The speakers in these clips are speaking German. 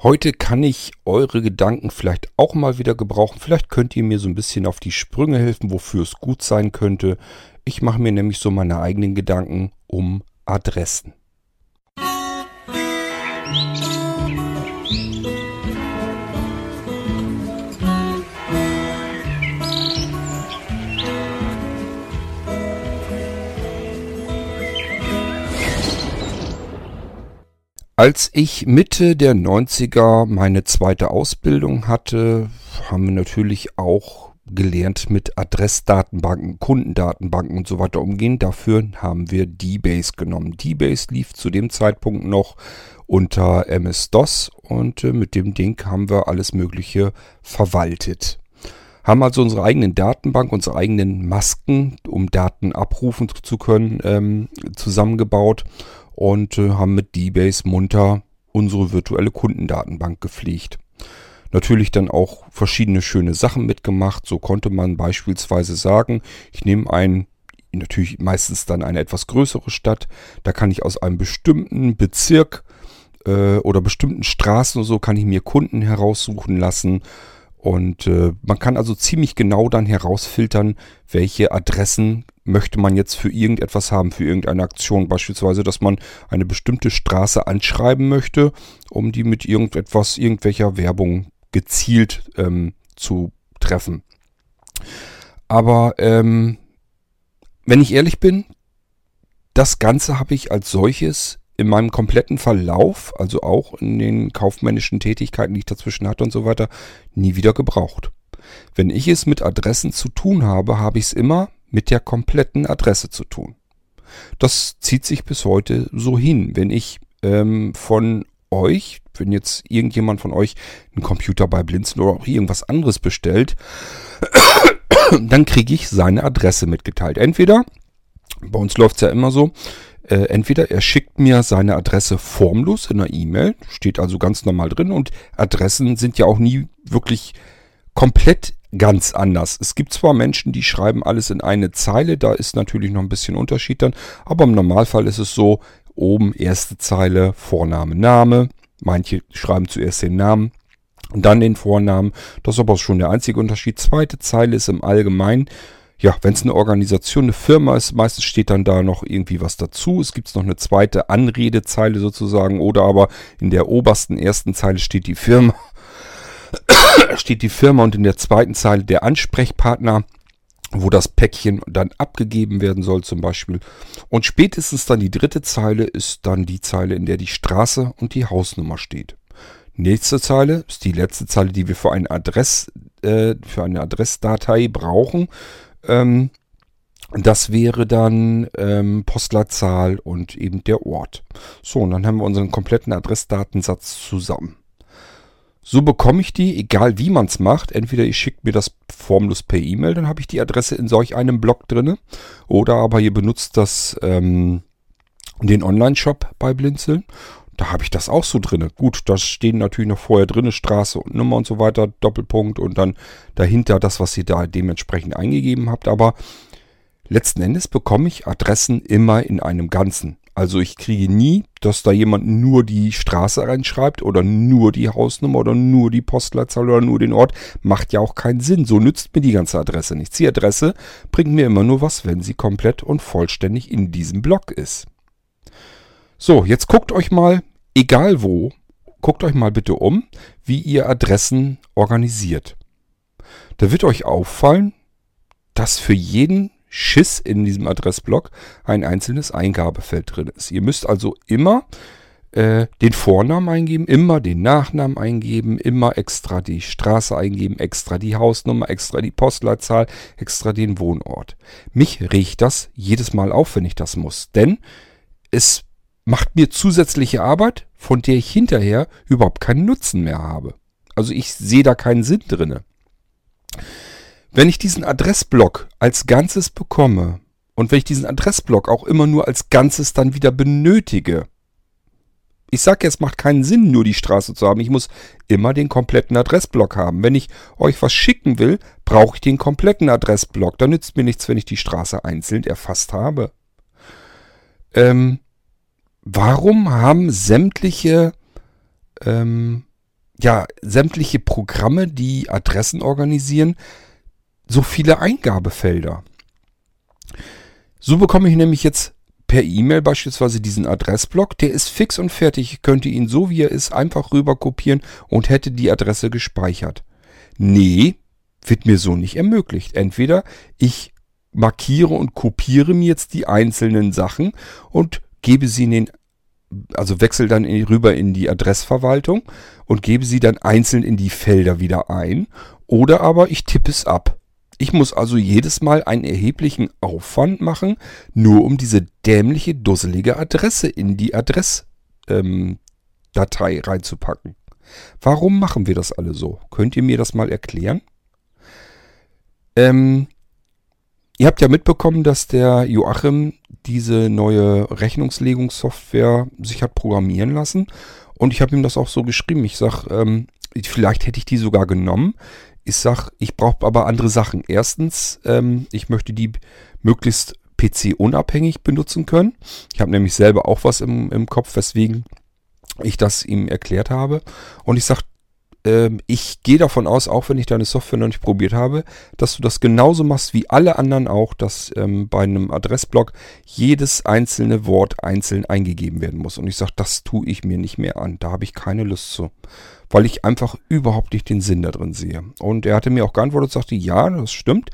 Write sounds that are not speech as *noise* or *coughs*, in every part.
Heute kann ich eure Gedanken vielleicht auch mal wieder gebrauchen. Vielleicht könnt ihr mir so ein bisschen auf die Sprünge helfen, wofür es gut sein könnte. Ich mache mir nämlich so meine eigenen Gedanken um Adressen. Als ich Mitte der 90er meine zweite Ausbildung hatte, haben wir natürlich auch gelernt mit Adressdatenbanken, Kundendatenbanken und so weiter umgehen. Dafür haben wir DBase genommen. DBase lief zu dem Zeitpunkt noch unter MS-DOS und äh, mit dem Ding haben wir alles Mögliche verwaltet. Haben also unsere eigenen Datenbank, unsere eigenen Masken, um Daten abrufen zu können, ähm, zusammengebaut und äh, haben mit DBase munter unsere virtuelle Kundendatenbank gepflegt. Natürlich dann auch verschiedene schöne Sachen mitgemacht. So konnte man beispielsweise sagen, ich nehme ein, natürlich meistens dann eine etwas größere Stadt, da kann ich aus einem bestimmten Bezirk äh, oder bestimmten Straßen oder so, kann ich mir Kunden heraussuchen lassen. Und äh, man kann also ziemlich genau dann herausfiltern, welche Adressen möchte man jetzt für irgendetwas haben, für irgendeine Aktion. Beispielsweise, dass man eine bestimmte Straße anschreiben möchte, um die mit irgendetwas, irgendwelcher Werbung gezielt ähm, zu treffen. Aber ähm, wenn ich ehrlich bin, das Ganze habe ich als solches in meinem kompletten Verlauf, also auch in den kaufmännischen Tätigkeiten, die ich dazwischen hatte und so weiter, nie wieder gebraucht. Wenn ich es mit Adressen zu tun habe, habe ich es immer mit der kompletten Adresse zu tun. Das zieht sich bis heute so hin. Wenn ich ähm, von euch, wenn jetzt irgendjemand von euch einen Computer bei Blinzen oder auch irgendwas anderes bestellt, *coughs* dann kriege ich seine Adresse mitgeteilt. Entweder, bei uns läuft es ja immer so, äh, entweder er schickt mir seine Adresse formlos in einer E-Mail, steht also ganz normal drin und Adressen sind ja auch nie wirklich komplett ganz anders. Es gibt zwar Menschen, die schreiben alles in eine Zeile, da ist natürlich noch ein bisschen Unterschied dann, aber im Normalfall ist es so, oben erste Zeile, Vorname, Name. Manche schreiben zuerst den Namen und dann den Vornamen. Das ist aber schon der einzige Unterschied. Zweite Zeile ist im Allgemeinen, ja, wenn es eine Organisation, eine Firma ist, meistens steht dann da noch irgendwie was dazu. Es gibt noch eine zweite Anredezeile sozusagen oder aber in der obersten ersten Zeile steht die Firma steht die Firma und in der zweiten Zeile der Ansprechpartner, wo das Päckchen dann abgegeben werden soll zum Beispiel. Und spätestens dann die dritte Zeile ist dann die Zeile, in der die Straße und die Hausnummer steht. Nächste Zeile ist die letzte Zeile, die wir für, ein Adress, äh, für eine Adressdatei brauchen. Ähm, das wäre dann ähm, Postleitzahl und eben der Ort. So, und dann haben wir unseren kompletten Adressdatensatz zusammen. So bekomme ich die, egal wie man es macht. Entweder ihr schickt mir das formlos per E-Mail, dann habe ich die Adresse in solch einem Blog drinne. Oder aber ihr benutzt das, ähm, den Online-Shop bei Blinzeln. Da habe ich das auch so drinne. Gut, da stehen natürlich noch vorher drinne Straße und Nummer und so weiter, Doppelpunkt und dann dahinter das, was ihr da dementsprechend eingegeben habt. Aber letzten Endes bekomme ich Adressen immer in einem Ganzen. Also ich kriege nie, dass da jemand nur die Straße reinschreibt oder nur die Hausnummer oder nur die Postleitzahl oder nur den Ort. Macht ja auch keinen Sinn. So nützt mir die ganze Adresse nichts. Die Adresse bringt mir immer nur was, wenn sie komplett und vollständig in diesem Block ist. So, jetzt guckt euch mal, egal wo, guckt euch mal bitte um, wie ihr Adressen organisiert. Da wird euch auffallen, dass für jeden Schiss in diesem Adressblock ein einzelnes Eingabefeld drin ist. Ihr müsst also immer äh, den Vornamen eingeben, immer den Nachnamen eingeben, immer extra die Straße eingeben, extra die Hausnummer, extra die Postleitzahl, extra den Wohnort. Mich riecht das jedes Mal auf, wenn ich das muss, denn es macht mir zusätzliche Arbeit, von der ich hinterher überhaupt keinen Nutzen mehr habe. Also ich sehe da keinen Sinn drinne. Wenn ich diesen Adressblock als Ganzes bekomme und wenn ich diesen Adressblock auch immer nur als Ganzes dann wieder benötige, ich sage jetzt, macht keinen Sinn, nur die Straße zu haben. Ich muss immer den kompletten Adressblock haben. Wenn ich euch was schicken will, brauche ich den kompletten Adressblock. Da nützt mir nichts, wenn ich die Straße einzeln erfasst habe. Ähm, warum haben sämtliche ähm, ja, sämtliche Programme, die Adressen organisieren, so viele Eingabefelder. So bekomme ich nämlich jetzt per E-Mail beispielsweise diesen Adressblock, der ist fix und fertig. Ich könnte ihn so wie er ist einfach rüber kopieren und hätte die Adresse gespeichert. Nee, wird mir so nicht ermöglicht. Entweder ich markiere und kopiere mir jetzt die einzelnen Sachen und gebe sie in den, also wechsle dann in, rüber in die Adressverwaltung und gebe sie dann einzeln in die Felder wieder ein. Oder aber ich tippe es ab. Ich muss also jedes Mal einen erheblichen Aufwand machen, nur um diese dämliche, dusselige Adresse in die Adressdatei ähm, reinzupacken. Warum machen wir das alle so? Könnt ihr mir das mal erklären? Ähm, ihr habt ja mitbekommen, dass der Joachim diese neue Rechnungslegungssoftware sich hat programmieren lassen. Und ich habe ihm das auch so geschrieben. Ich sage, ähm, vielleicht hätte ich die sogar genommen. Ich sag, ich brauche aber andere Sachen. Erstens, ähm, ich möchte die möglichst PC-unabhängig benutzen können. Ich habe nämlich selber auch was im, im Kopf, weswegen ich das ihm erklärt habe. Und ich sage, ähm, ich gehe davon aus, auch wenn ich deine Software noch nicht probiert habe, dass du das genauso machst wie alle anderen auch, dass ähm, bei einem Adressblock jedes einzelne Wort einzeln eingegeben werden muss. Und ich sage, das tue ich mir nicht mehr an. Da habe ich keine Lust zu weil ich einfach überhaupt nicht den Sinn da drin sehe. Und er hatte mir auch geantwortet und sagte, ja, das stimmt.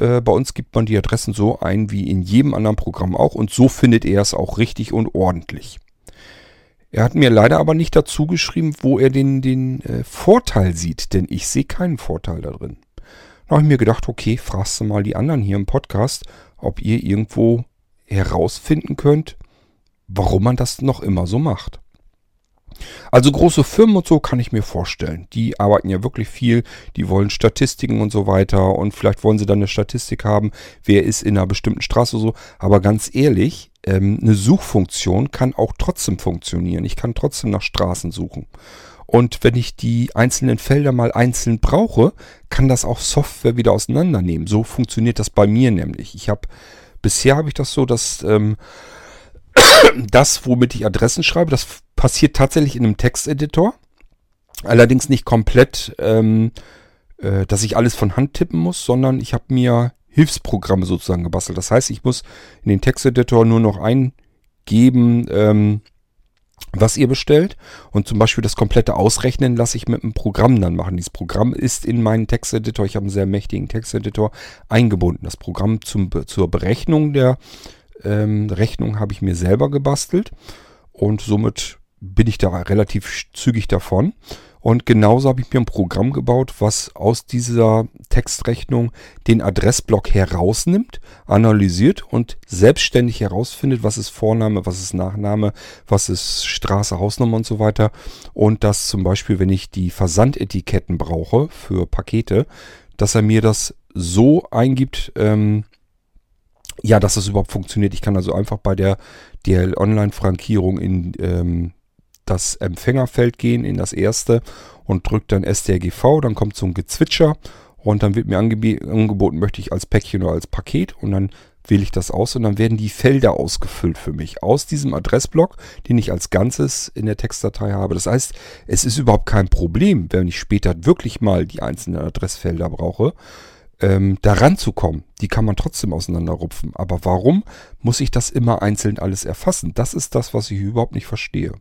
Äh, bei uns gibt man die Adressen so ein wie in jedem anderen Programm auch und so findet er es auch richtig und ordentlich. Er hat mir leider aber nicht dazu geschrieben, wo er den, den äh, Vorteil sieht, denn ich sehe keinen Vorteil da drin. Da habe ich mir gedacht, okay, fragst du mal die anderen hier im Podcast, ob ihr irgendwo herausfinden könnt, warum man das noch immer so macht. Also große Firmen und so kann ich mir vorstellen. Die arbeiten ja wirklich viel, die wollen Statistiken und so weiter und vielleicht wollen sie dann eine Statistik haben, wer ist in einer bestimmten Straße so. Aber ganz ehrlich, ähm, eine Suchfunktion kann auch trotzdem funktionieren. Ich kann trotzdem nach Straßen suchen. Und wenn ich die einzelnen Felder mal einzeln brauche, kann das auch Software wieder auseinandernehmen. So funktioniert das bei mir nämlich. Ich habe bisher habe ich das so, dass ähm, *coughs* das, womit ich Adressen schreibe, das passiert tatsächlich in einem Texteditor. Allerdings nicht komplett, ähm, äh, dass ich alles von Hand tippen muss, sondern ich habe mir Hilfsprogramme sozusagen gebastelt. Das heißt, ich muss in den Texteditor nur noch eingeben, ähm, was ihr bestellt. Und zum Beispiel das komplette Ausrechnen lasse ich mit einem Programm dann machen. Dieses Programm ist in meinen Texteditor, ich habe einen sehr mächtigen Texteditor, eingebunden. Das Programm zum, zur Berechnung der ähm, Rechnung habe ich mir selber gebastelt und somit bin ich da relativ zügig davon. Und genauso habe ich mir ein Programm gebaut, was aus dieser Textrechnung den Adressblock herausnimmt, analysiert und selbstständig herausfindet, was ist Vorname, was ist Nachname, was ist Straße, Hausnummer und so weiter. Und dass zum Beispiel, wenn ich die Versandetiketten brauche für Pakete, dass er mir das so eingibt, ähm, ja, dass das überhaupt funktioniert. Ich kann also einfach bei der DL-Online-Frankierung in ähm, das Empfängerfeld gehen, in das erste und drücke dann STRGV, dann kommt so ein Gezwitscher und dann wird mir angeboten, möchte ich als Päckchen oder als Paket und dann wähle ich das aus und dann werden die Felder ausgefüllt für mich aus diesem Adressblock, den ich als Ganzes in der Textdatei habe. Das heißt, es ist überhaupt kein Problem, wenn ich später wirklich mal die einzelnen Adressfelder brauche, ähm, da ranzukommen. Die kann man trotzdem auseinanderrupfen. Aber warum muss ich das immer einzeln alles erfassen? Das ist das, was ich überhaupt nicht verstehe.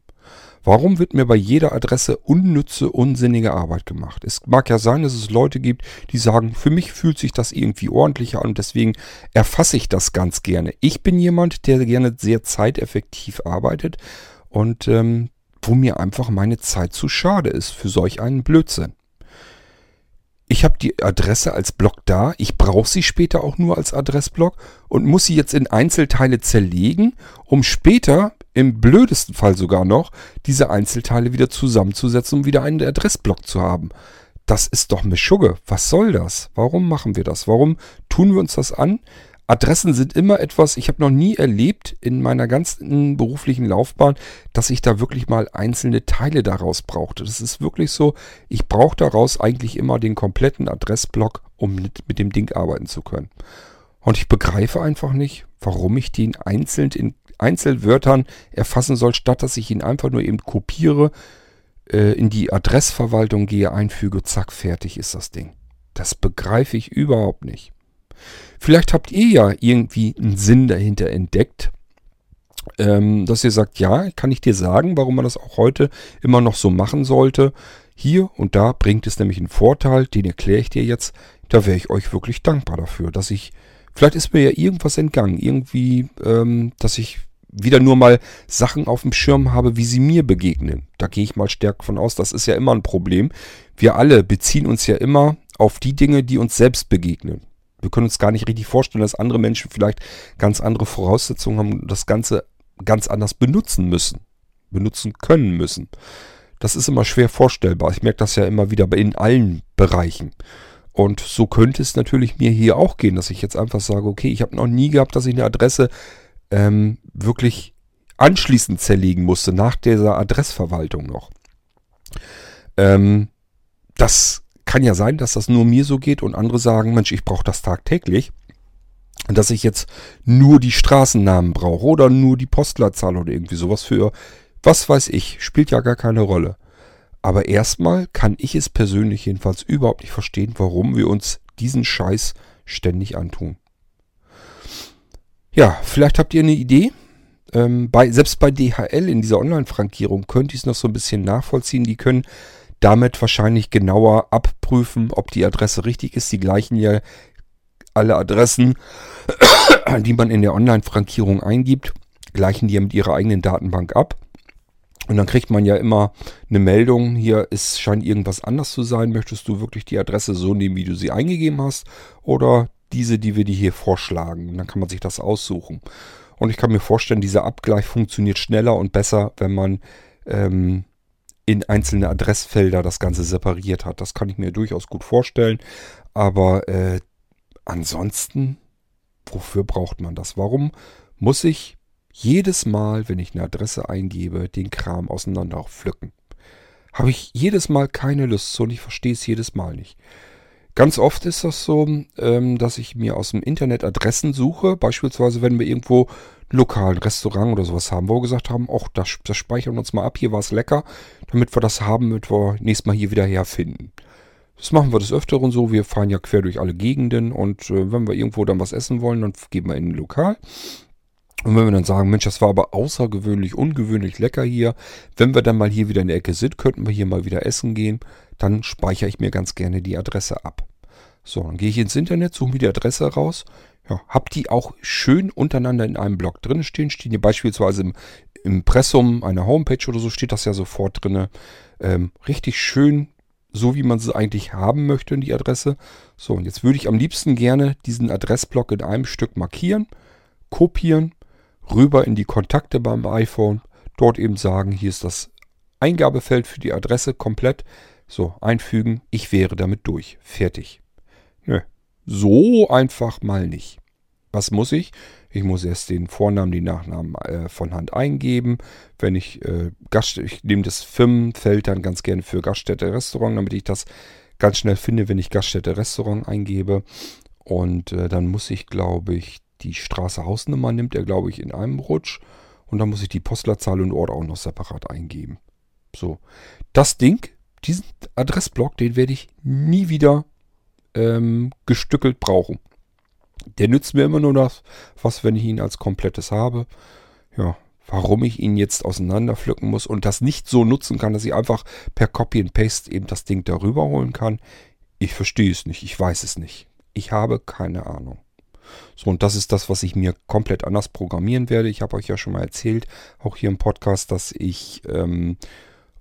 Warum wird mir bei jeder Adresse unnütze, unsinnige Arbeit gemacht? Es mag ja sein, dass es Leute gibt, die sagen, für mich fühlt sich das irgendwie ordentlicher an und deswegen erfasse ich das ganz gerne. Ich bin jemand, der gerne sehr zeiteffektiv arbeitet und ähm, wo mir einfach meine Zeit zu schade ist für solch einen Blödsinn ich habe die Adresse als Block da, ich brauche sie später auch nur als Adressblock und muss sie jetzt in Einzelteile zerlegen, um später, im blödesten Fall sogar noch, diese Einzelteile wieder zusammenzusetzen, um wieder einen Adressblock zu haben. Das ist doch Mischugge. Was soll das? Warum machen wir das? Warum tun wir uns das an? Adressen sind immer etwas, ich habe noch nie erlebt in meiner ganzen beruflichen Laufbahn, dass ich da wirklich mal einzelne Teile daraus brauchte. Das ist wirklich so, ich brauche daraus eigentlich immer den kompletten Adressblock, um mit, mit dem Ding arbeiten zu können. Und ich begreife einfach nicht, warum ich den einzeln in Einzelwörtern erfassen soll, statt dass ich ihn einfach nur eben kopiere, äh, in die Adressverwaltung gehe, einfüge, zack, fertig ist das Ding. Das begreife ich überhaupt nicht. Vielleicht habt ihr ja irgendwie einen Sinn dahinter entdeckt, ähm, dass ihr sagt, ja, kann ich dir sagen, warum man das auch heute immer noch so machen sollte. Hier und da bringt es nämlich einen Vorteil, den erkläre ich dir jetzt. Da wäre ich euch wirklich dankbar dafür, dass ich, vielleicht ist mir ja irgendwas entgangen, irgendwie, ähm, dass ich wieder nur mal Sachen auf dem Schirm habe, wie sie mir begegnen. Da gehe ich mal stärker von aus, das ist ja immer ein Problem. Wir alle beziehen uns ja immer auf die Dinge, die uns selbst begegnen. Wir können uns gar nicht richtig vorstellen, dass andere Menschen vielleicht ganz andere Voraussetzungen haben und das Ganze ganz anders benutzen müssen, benutzen können müssen. Das ist immer schwer vorstellbar. Ich merke das ja immer wieder in allen Bereichen. Und so könnte es natürlich mir hier auch gehen, dass ich jetzt einfach sage, okay, ich habe noch nie gehabt, dass ich eine Adresse ähm, wirklich anschließend zerlegen musste, nach dieser Adressverwaltung noch. Ähm, das kann ja sein, dass das nur mir so geht und andere sagen, Mensch, ich brauche das tagtäglich. Dass ich jetzt nur die Straßennamen brauche oder nur die Postleitzahl oder irgendwie sowas für, was weiß ich, spielt ja gar keine Rolle. Aber erstmal kann ich es persönlich jedenfalls überhaupt nicht verstehen, warum wir uns diesen Scheiß ständig antun. Ja, vielleicht habt ihr eine Idee. Ähm, bei, selbst bei DHL in dieser Online-Frankierung könnte ich es noch so ein bisschen nachvollziehen. Die können damit wahrscheinlich genauer abprüfen, ob die Adresse richtig ist. Die gleichen ja alle Adressen, *coughs* die man in der Online-Frankierung eingibt, gleichen die ja mit ihrer eigenen Datenbank ab. Und dann kriegt man ja immer eine Meldung, hier ist, scheint irgendwas anders zu sein. Möchtest du wirklich die Adresse so nehmen, wie du sie eingegeben hast? Oder diese, die wir dir hier vorschlagen? Und dann kann man sich das aussuchen. Und ich kann mir vorstellen, dieser Abgleich funktioniert schneller und besser, wenn man ähm, in einzelne Adressfelder das Ganze separiert hat. Das kann ich mir durchaus gut vorstellen. Aber äh, ansonsten, wofür braucht man das? Warum muss ich jedes Mal, wenn ich eine Adresse eingebe, den Kram auseinander pflücken? Habe ich jedes Mal keine Lust zu und ich verstehe es jedes Mal nicht. Ganz oft ist das so, ähm, dass ich mir aus dem Internet Adressen suche. Beispielsweise, wenn wir irgendwo lokalen Restaurant oder sowas haben, wo wir gesagt haben, ach, das, das speichern wir uns mal ab, hier war es lecker, damit wir das haben, damit wir nächstes Mal hier wieder herfinden. Das machen wir des Öfteren so. Wir fahren ja quer durch alle Gegenden und äh, wenn wir irgendwo dann was essen wollen, dann gehen wir in ein Lokal. Und wenn wir dann sagen, Mensch, das war aber außergewöhnlich, ungewöhnlich lecker hier. Wenn wir dann mal hier wieder in der Ecke sind, könnten wir hier mal wieder essen gehen. Dann speichere ich mir ganz gerne die Adresse ab. So, dann gehe ich ins Internet, suche mir die Adresse raus ja, hab die auch schön untereinander in einem Blog drin stehen. Stehen hier beispielsweise im Impressum einer Homepage oder so steht das ja sofort drin. Ähm, richtig schön, so wie man sie eigentlich haben möchte in die Adresse. So, und jetzt würde ich am liebsten gerne diesen Adressblock in einem Stück markieren, kopieren, rüber in die Kontakte beim iPhone, dort eben sagen, hier ist das Eingabefeld für die Adresse komplett. So, einfügen, ich wäre damit durch. Fertig. So einfach mal nicht. Was muss ich? Ich muss erst den Vornamen, die Nachnamen äh, von Hand eingeben. Wenn ich äh, Gast, ich nehme das Firmenfeld dann ganz gerne für Gaststätte Restaurant, damit ich das ganz schnell finde, wenn ich Gaststätte Restaurant eingebe. Und äh, dann muss ich, glaube ich, die Straße Hausnummer nimmt er, glaube ich, in einem Rutsch. Und dann muss ich die Postleitzahl und Ort auch noch separat eingeben. So. Das Ding, diesen Adressblock, den werde ich nie wieder ähm, gestückelt brauchen. Der nützt mir immer nur das, was, wenn ich ihn als komplettes habe. Ja, warum ich ihn jetzt auseinanderpflücken muss und das nicht so nutzen kann, dass ich einfach per Copy and Paste eben das Ding darüber holen kann. Ich verstehe es nicht, ich weiß es nicht. Ich habe keine Ahnung. So, und das ist das, was ich mir komplett anders programmieren werde. Ich habe euch ja schon mal erzählt, auch hier im Podcast, dass ich ähm,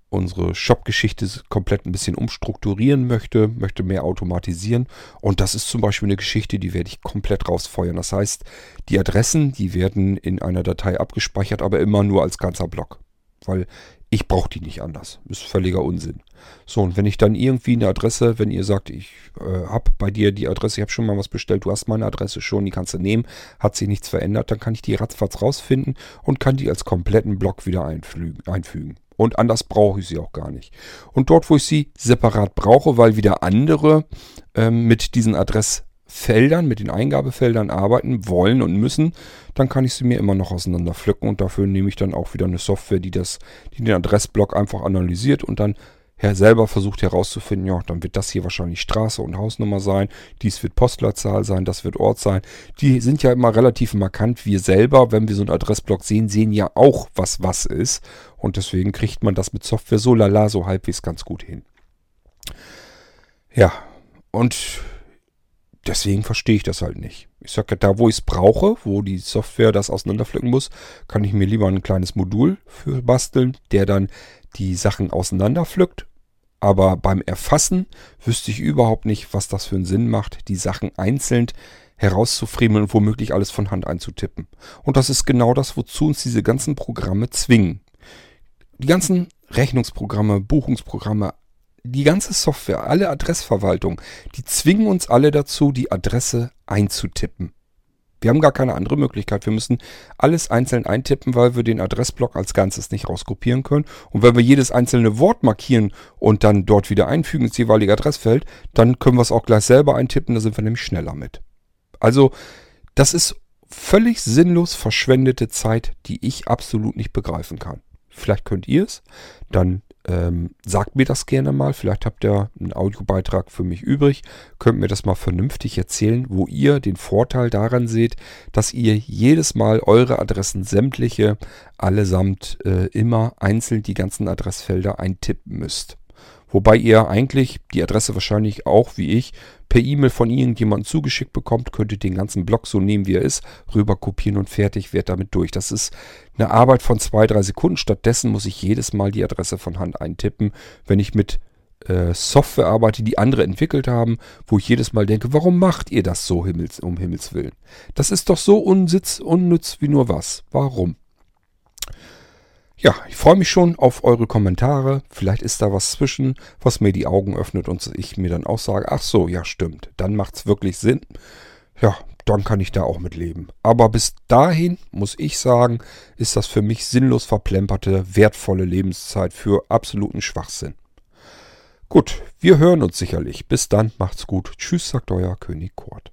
unsere Shop-Geschichte komplett ein bisschen umstrukturieren möchte, möchte mehr automatisieren. Und das ist zum Beispiel eine Geschichte, die werde ich komplett rausfeuern. Das heißt, die Adressen, die werden in einer Datei abgespeichert, aber immer nur als ganzer Block. Weil ich brauche die nicht anders. Ist völliger Unsinn. So, und wenn ich dann irgendwie eine Adresse, wenn ihr sagt, ich äh, habe bei dir die Adresse, ich habe schon mal was bestellt, du hast meine Adresse schon, die kannst du nehmen, hat sich nichts verändert, dann kann ich die ratzfatz rausfinden und kann die als kompletten Block wieder einfügen. Und anders brauche ich sie auch gar nicht. Und dort, wo ich sie separat brauche, weil wieder andere ähm, mit diesen Adress Feldern, mit den Eingabefeldern arbeiten wollen und müssen, dann kann ich sie mir immer noch auseinanderpflücken und dafür nehme ich dann auch wieder eine Software, die das, die den Adressblock einfach analysiert und dann her selber versucht herauszufinden, ja, dann wird das hier wahrscheinlich Straße und Hausnummer sein, dies wird Postleitzahl sein, das wird Ort sein. Die sind ja immer relativ markant. Wir selber, wenn wir so einen Adressblock sehen, sehen ja auch, was was ist. Und deswegen kriegt man das mit Software so lala so halbwegs ganz gut hin. Ja, und deswegen verstehe ich das halt nicht. Ich sage, da wo ich es brauche, wo die Software das auseinanderpflücken muss, kann ich mir lieber ein kleines Modul für basteln, der dann die Sachen auseinanderpflückt. Aber beim Erfassen wüsste ich überhaupt nicht, was das für einen Sinn macht, die Sachen einzeln herauszufriemeln und womöglich alles von Hand einzutippen. Und das ist genau das, wozu uns diese ganzen Programme zwingen. Die ganzen Rechnungsprogramme, Buchungsprogramme, die ganze Software, alle Adressverwaltung, die zwingen uns alle dazu, die Adresse einzutippen. Wir haben gar keine andere Möglichkeit. Wir müssen alles einzeln eintippen, weil wir den Adressblock als Ganzes nicht rauskopieren können. Und wenn wir jedes einzelne Wort markieren und dann dort wieder einfügen ins jeweilige Adressfeld, dann können wir es auch gleich selber eintippen. Da sind wir nämlich schneller mit. Also, das ist völlig sinnlos verschwendete Zeit, die ich absolut nicht begreifen kann. Vielleicht könnt ihr es. Dann ähm, sagt mir das gerne mal. Vielleicht habt ihr einen Audiobeitrag für mich übrig. Könnt mir das mal vernünftig erzählen, wo ihr den Vorteil daran seht, dass ihr jedes Mal eure Adressen sämtliche allesamt äh, immer einzeln die ganzen Adressfelder eintippen müsst. Wobei ihr eigentlich die Adresse wahrscheinlich auch wie ich per E-Mail von irgendjemandem zugeschickt bekommt, könntet den ganzen Block so nehmen, wie er ist, rüber kopieren und fertig, wird damit durch. Das ist eine Arbeit von zwei, drei Sekunden. Stattdessen muss ich jedes Mal die Adresse von Hand eintippen, wenn ich mit äh, Software arbeite, die andere entwickelt haben, wo ich jedes Mal denke, warum macht ihr das so Himmels, um Himmels Willen? Das ist doch so unsitz, unnütz wie nur was. Warum? Ja, ich freue mich schon auf eure Kommentare. Vielleicht ist da was zwischen, was mir die Augen öffnet und ich mir dann auch sage, ach so, ja stimmt, dann macht es wirklich Sinn. Ja, dann kann ich da auch mit leben. Aber bis dahin, muss ich sagen, ist das für mich sinnlos verplemperte, wertvolle Lebenszeit für absoluten Schwachsinn. Gut, wir hören uns sicherlich. Bis dann, macht's gut. Tschüss, sagt euer König Kurt.